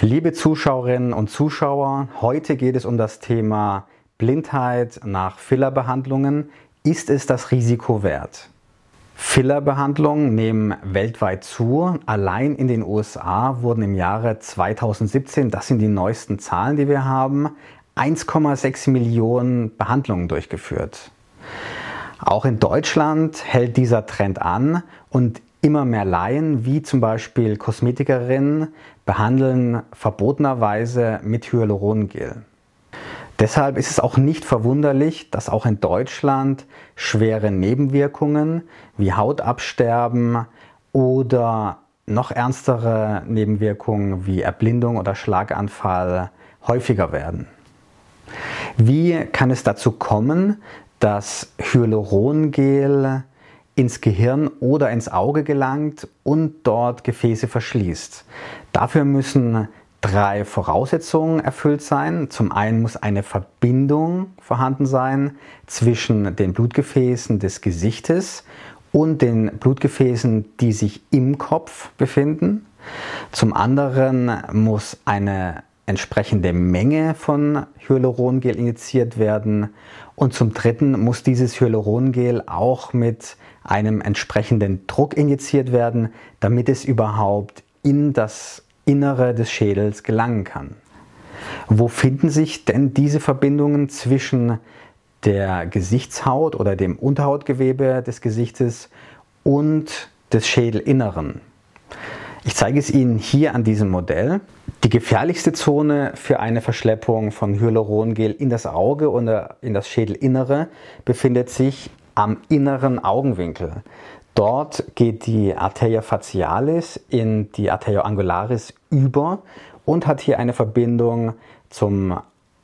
Liebe Zuschauerinnen und Zuschauer, heute geht es um das Thema Blindheit nach Fillerbehandlungen. Ist es das Risiko wert? Fillerbehandlungen nehmen weltweit zu. Allein in den USA wurden im Jahre 2017, das sind die neuesten Zahlen, die wir haben, 1,6 Millionen Behandlungen durchgeführt. Auch in Deutschland hält dieser Trend an und immer mehr Laien, wie zum Beispiel Kosmetikerinnen, behandeln verbotenerweise mit Hyalurongel. Deshalb ist es auch nicht verwunderlich, dass auch in Deutschland schwere Nebenwirkungen wie Hautabsterben oder noch ernstere Nebenwirkungen wie Erblindung oder Schlaganfall häufiger werden. Wie kann es dazu kommen, dass Hyalurongel ins Gehirn oder ins Auge gelangt und dort Gefäße verschließt? Dafür müssen drei Voraussetzungen erfüllt sein. Zum einen muss eine Verbindung vorhanden sein zwischen den Blutgefäßen des Gesichtes und den Blutgefäßen, die sich im Kopf befinden. Zum anderen muss eine entsprechende Menge von Hyalurongel injiziert werden und zum dritten muss dieses Hyalurongel auch mit einem entsprechenden Druck injiziert werden, damit es überhaupt in das Innere des Schädels gelangen kann. Wo finden sich denn diese Verbindungen zwischen der Gesichtshaut oder dem Unterhautgewebe des Gesichtes und des Schädelinneren? Ich zeige es Ihnen hier an diesem Modell. Die gefährlichste Zone für eine Verschleppung von Hyalurongel in das Auge oder in das Schädelinnere befindet sich am inneren Augenwinkel. Dort geht die Arteria facialis in die Arteria angularis über und hat hier eine Verbindung zum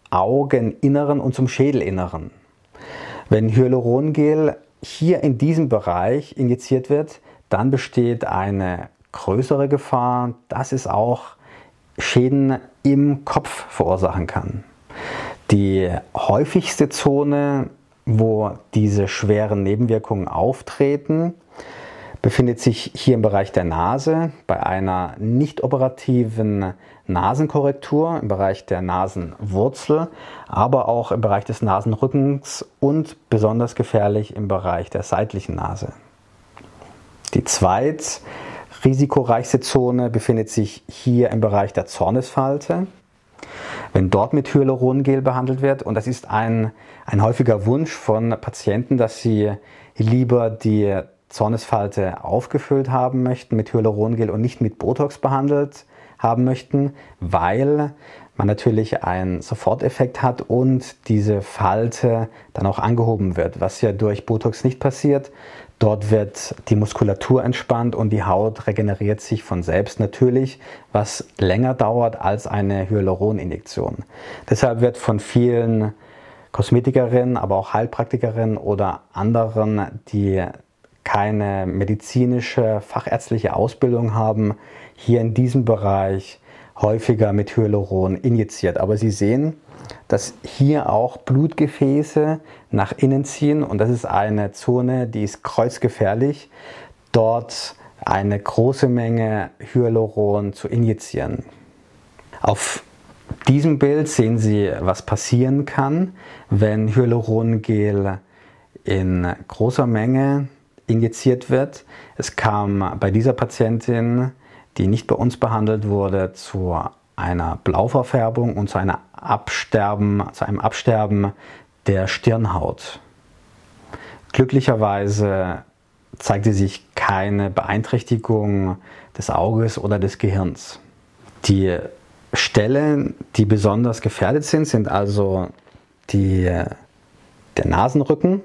Augeninneren und zum Schädelinneren. Wenn Hyalurongel hier in diesem Bereich injiziert wird, dann besteht eine größere Gefahr, dass es auch Schäden im Kopf verursachen kann. Die häufigste Zone, wo diese schweren Nebenwirkungen auftreten, befindet sich hier im Bereich der Nase bei einer nicht operativen Nasenkorrektur im Bereich der Nasenwurzel, aber auch im Bereich des Nasenrückens und besonders gefährlich im Bereich der seitlichen Nase. Die zweit risikoreichste Zone befindet sich hier im Bereich der Zornesfalte. Wenn dort mit Hyalurongel behandelt wird, und das ist ein, ein häufiger Wunsch von Patienten, dass sie lieber die Zornesfalte aufgefüllt haben möchten mit Hyalurongel und nicht mit Botox behandelt haben möchten, weil man natürlich einen Soforteffekt hat und diese Falte dann auch angehoben wird, was ja durch Botox nicht passiert. Dort wird die Muskulatur entspannt und die Haut regeneriert sich von selbst natürlich, was länger dauert als eine Hyaluroninjektion. Deshalb wird von vielen Kosmetikerinnen, aber auch Heilpraktikerinnen oder anderen, die keine medizinische, fachärztliche Ausbildung haben, hier in diesem Bereich häufiger mit Hyaluron injiziert. Aber Sie sehen, dass hier auch Blutgefäße nach innen ziehen und das ist eine Zone, die ist kreuzgefährlich, dort eine große Menge Hyaluron zu injizieren. Auf diesem Bild sehen Sie, was passieren kann, wenn Hyalurongel in großer Menge injiziert wird. Es kam bei dieser Patientin, die nicht bei uns behandelt wurde, zu einer Blauverfärbung und zu, einer Absterben, zu einem Absterben der Stirnhaut. Glücklicherweise zeigte sich keine Beeinträchtigung des Auges oder des Gehirns. Die Stellen, die besonders gefährdet sind, sind also die, der Nasenrücken,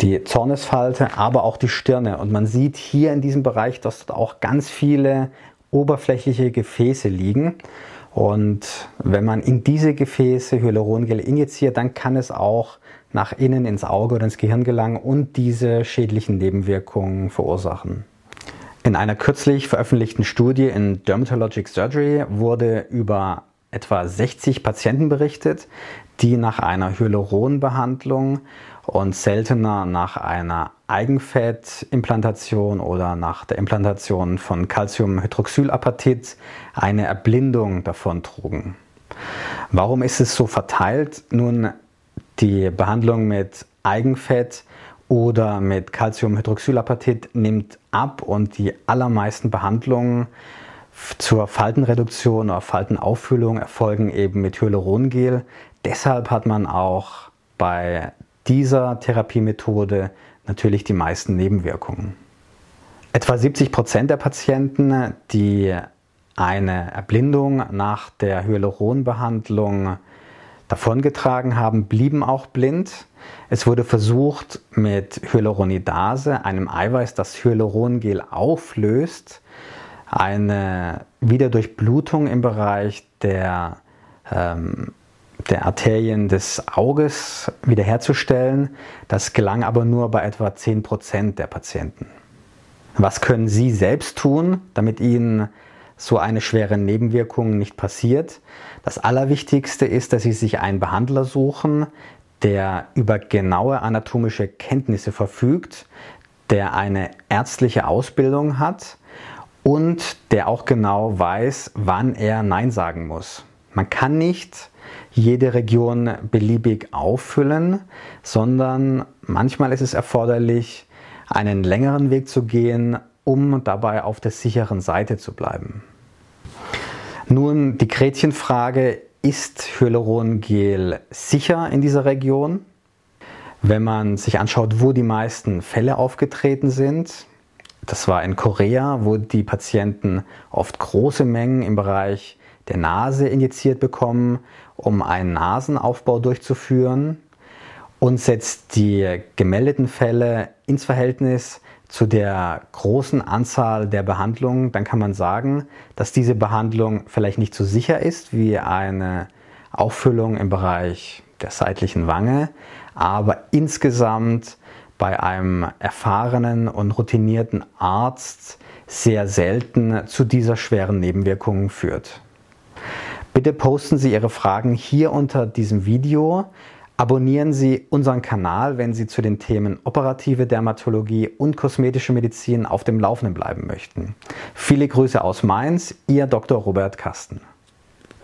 die Zornesfalte, aber auch die Stirne. Und man sieht hier in diesem Bereich, dass dort auch ganz viele oberflächliche Gefäße liegen. Und wenn man in diese Gefäße Hyalurongel injiziert, dann kann es auch nach innen ins Auge oder ins Gehirn gelangen und diese schädlichen Nebenwirkungen verursachen. In einer kürzlich veröffentlichten Studie in Dermatologic Surgery wurde über etwa 60 Patienten berichtet, die nach einer Hyaluronbehandlung und seltener nach einer Eigenfettimplantation oder nach der Implantation von Calciumhydroxylapatit eine Erblindung davontrugen. Warum ist es so verteilt? Nun, die Behandlung mit Eigenfett oder mit Calciumhydroxylapatit nimmt ab und die allermeisten Behandlungen zur Faltenreduktion oder Faltenauffüllung erfolgen eben mit Hyalurongel. Deshalb hat man auch bei dieser Therapiemethode natürlich die meisten Nebenwirkungen. Etwa 70 Prozent der Patienten, die eine Erblindung nach der Hyaluronbehandlung davongetragen haben, blieben auch blind. Es wurde versucht, mit Hyaluronidase, einem Eiweiß, das Hyalurongel auflöst, eine Wiederdurchblutung im Bereich der, ähm, der Arterien des Auges wiederherzustellen. Das gelang aber nur bei etwa 10% der Patienten. Was können Sie selbst tun, damit Ihnen so eine schwere Nebenwirkung nicht passiert? Das Allerwichtigste ist, dass Sie sich einen Behandler suchen, der über genaue anatomische Kenntnisse verfügt, der eine ärztliche Ausbildung hat und der auch genau weiß, wann er Nein sagen muss. Man kann nicht jede Region beliebig auffüllen, sondern manchmal ist es erforderlich, einen längeren Weg zu gehen, um dabei auf der sicheren Seite zu bleiben. Nun die Gretchenfrage, ist Hyalurongel sicher in dieser Region? Wenn man sich anschaut, wo die meisten Fälle aufgetreten sind, das war in Korea, wo die Patienten oft große Mengen im Bereich der Nase injiziert bekommen, um einen Nasenaufbau durchzuführen und setzt die gemeldeten Fälle ins Verhältnis zu der großen Anzahl der Behandlungen, dann kann man sagen, dass diese Behandlung vielleicht nicht so sicher ist wie eine Auffüllung im Bereich der seitlichen Wange, aber insgesamt bei einem erfahrenen und routinierten Arzt sehr selten zu dieser schweren Nebenwirkung führt. Bitte posten Sie Ihre Fragen hier unter diesem Video. Abonnieren Sie unseren Kanal, wenn Sie zu den Themen operative Dermatologie und kosmetische Medizin auf dem Laufenden bleiben möchten. Viele Grüße aus Mainz, Ihr Dr. Robert Kasten.